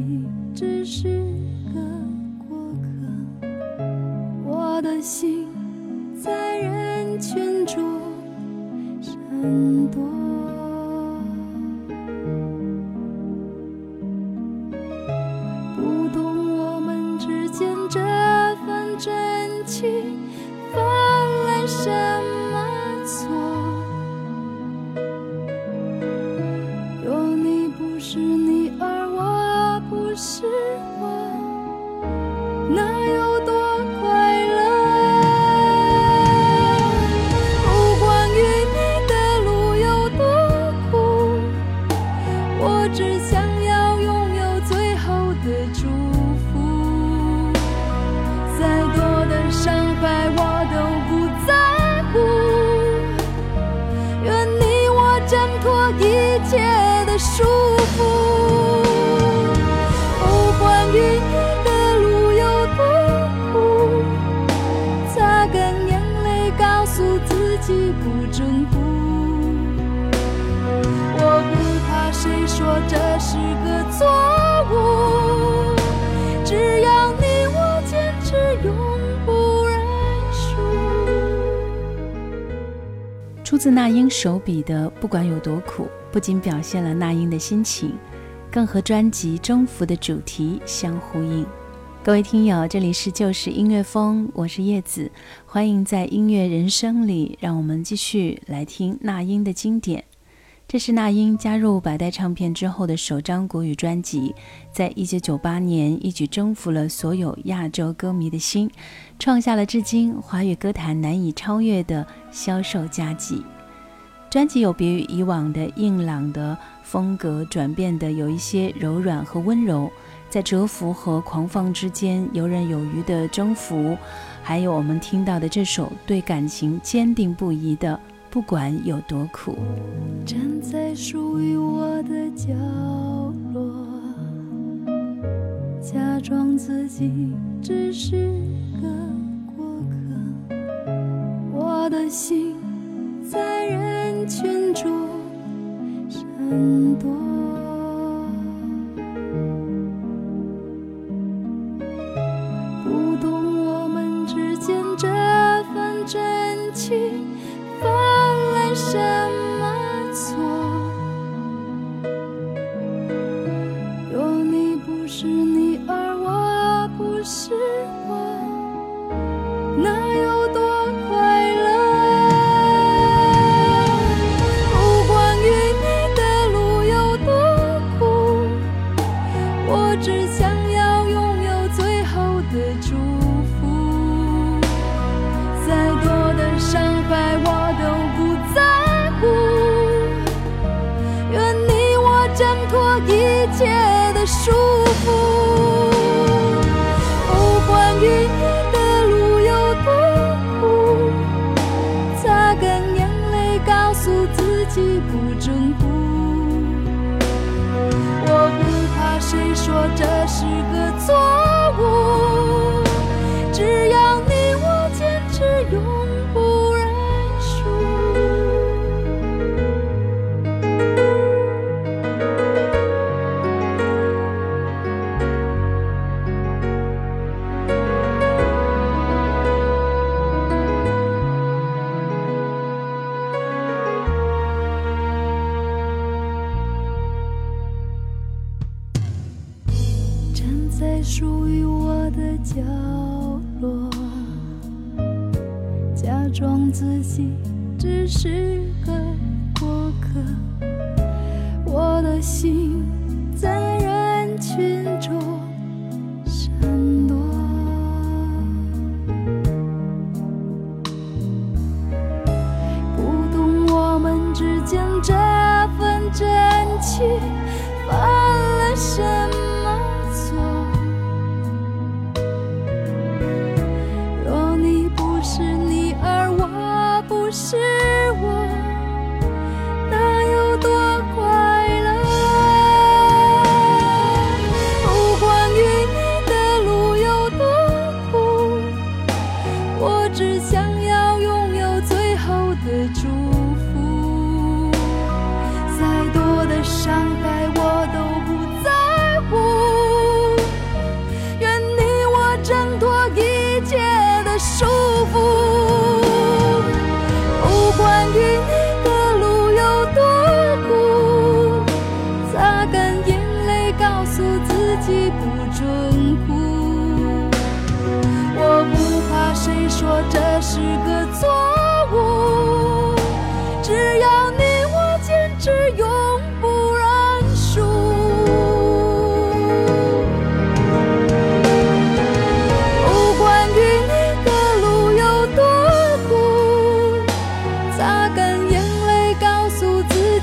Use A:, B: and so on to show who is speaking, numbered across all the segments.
A: 你只是个过客。我的心在人群中闪躲。不懂我们之间这份真情换来什挣脱一切的束缚。
B: 自那英手笔的不管有多苦，不仅表现了那英的心情，更和专辑《征服》的主题相呼应。各位听友，这里是旧时音乐风，我是叶子，欢迎在音乐人生里，让我们继续来听那英的经典。这是那英加入百代唱片之后的首张国语专辑，在一九九八年一举征服了所有亚洲歌迷的心，创下了至今华语歌坛难以超越的销售佳绩。专辑有别于以往的硬朗的风格，转变的有一些柔软和温柔，在蛰伏和狂放之间游刃有余的征服，还有我们听到的这首对感情坚定不移的。不管有多苦，
A: 站在属于我的角落，假装自己只是个过客。我的心在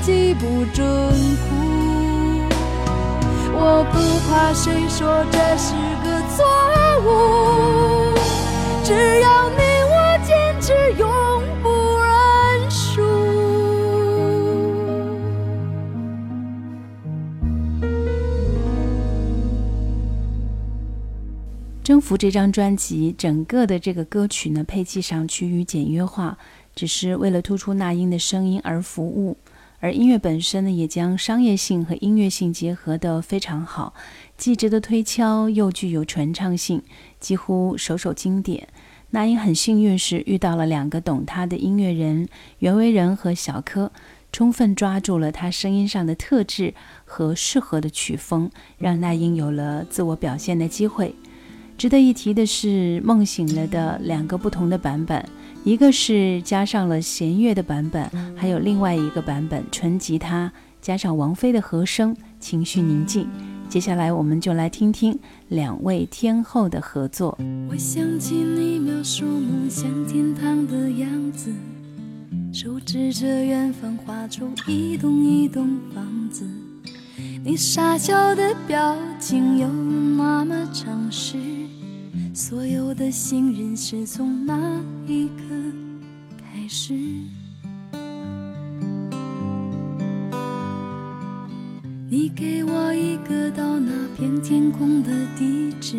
A: 己不准哭。我不怕谁说这是个错误，只要你我坚持，永不认输。
B: 征服这张专辑，整个的这个歌曲呢，配器上趋于简约化，只是为了突出那英的声音而服务。而音乐本身呢，也将商业性和音乐性结合得非常好，既值得推敲，又具有传唱性，几乎首首经典。那英很幸运是遇到了两个懂他的音乐人，袁惟仁和小柯，充分抓住了他声音上的特质和适合的曲风，让那英有了自我表现的机会。值得一提的是，《梦醒了》的两个不同的版本，一个是加上了弦乐的版本，还有另外一个版本纯吉他加上王菲的和声，情绪宁静。接下来我们就来听听两位天后的合作。
A: 我想起你描述梦想天堂的样子，手指着远方画出一栋一栋房子。你傻笑的表情有那么诚实，所有的信任是从那一刻开始。你给我一个到那片天空的地址，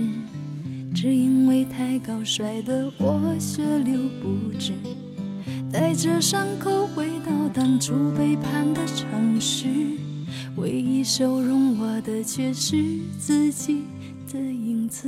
A: 只因为太高摔得我血流不止，带着伤口回到当初背叛的城市，唯一收容我的却是自己的影子。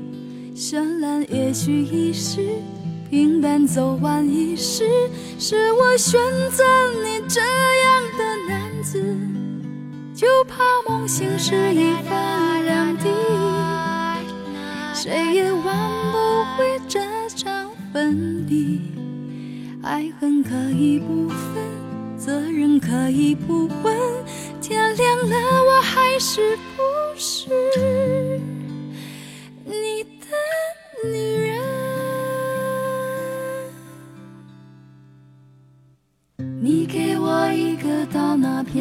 A: 绚烂也许一时，平淡走完一世，是我选择你这样的男子，就怕梦醒时一分两地，谁也挽不回这场分离。爱恨可以不分，责任可以不问，天亮了我还是不是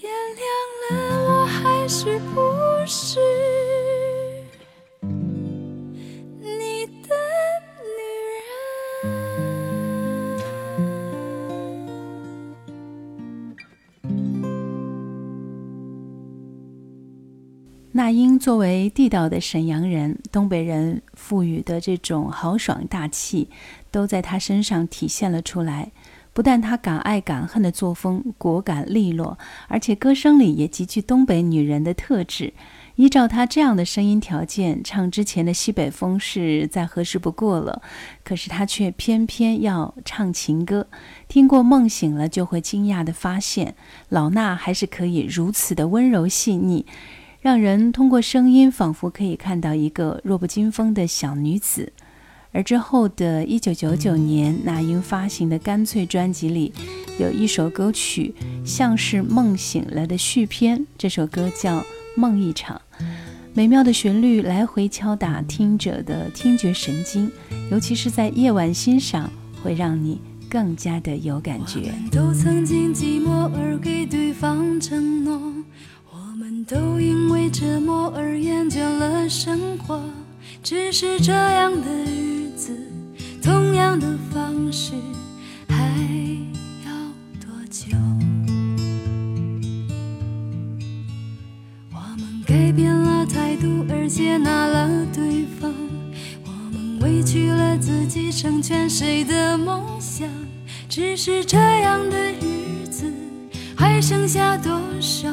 A: 天亮了，我还是不是你的女人？
B: 那英作为地道的沈阳人，东北人赋予的这种豪爽大气，都在他身上体现了出来。不但他敢爱敢恨的作风果敢利落，而且歌声里也极具东北女人的特质。依照他这样的声音条件，唱之前的西北风是再合适不过了。可是他却偏偏要唱情歌。听过《梦醒了》，就会惊讶地发现，老衲还是可以如此的温柔细腻。让人通过声音仿佛可以看到一个弱不禁风的小女子。而之后的一九九九年，那英发行的《干脆》专辑里，有一首歌曲像是梦醒了的续篇。这首歌叫《梦一场》，美妙的旋律来回敲打听者的听觉神经，尤其是在夜晚欣赏，会让你更加的有感觉。
A: 都曾经寂寞而给对方承诺。都因为折磨而厌倦了生活，只是这样的日子，同样的方式，还要多久？我们改变了态度而接纳了对方，我们委屈了自己成全谁的梦想？只是这样的日子，还剩下多少？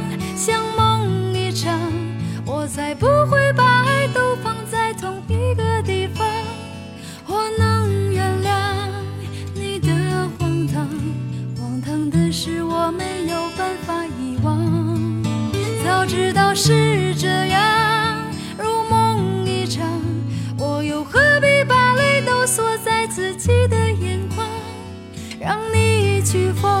A: 你去疯，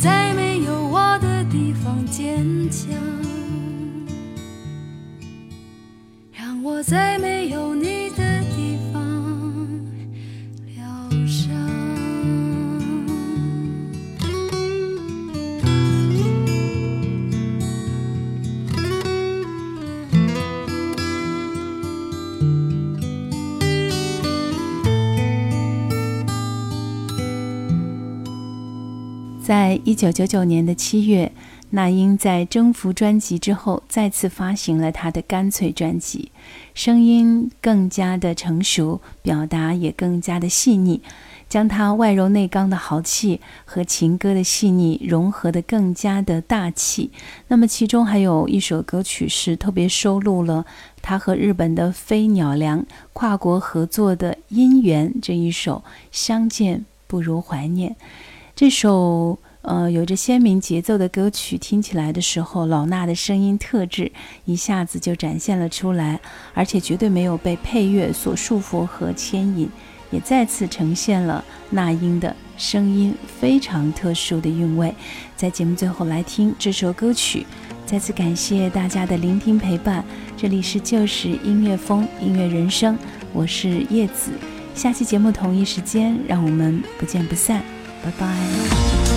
A: 在没有我的地方坚强，让我在没有
B: 在一九九九年的七月，那英在《征服》专辑之后，再次发行了她的《干脆》专辑，声音更加的成熟，表达也更加的细腻，将她外柔内刚的豪气和情歌的细腻融合得更加的大气。那么，其中还有一首歌曲是特别收录了她和日本的飞鸟良跨国合作的《姻缘》这一首《相见不如怀念》。这首呃有着鲜明节奏的歌曲，听起来的时候，老衲的声音特质一下子就展现了出来，而且绝对没有被配乐所束缚和牵引，也再次呈现了那英的声音非常特殊的韵味。在节目最后来听这首歌曲，再次感谢大家的聆听陪伴。这里是旧时音乐风音乐人生，我是叶子。下期节目同一时间，让我们不见不散。拜拜。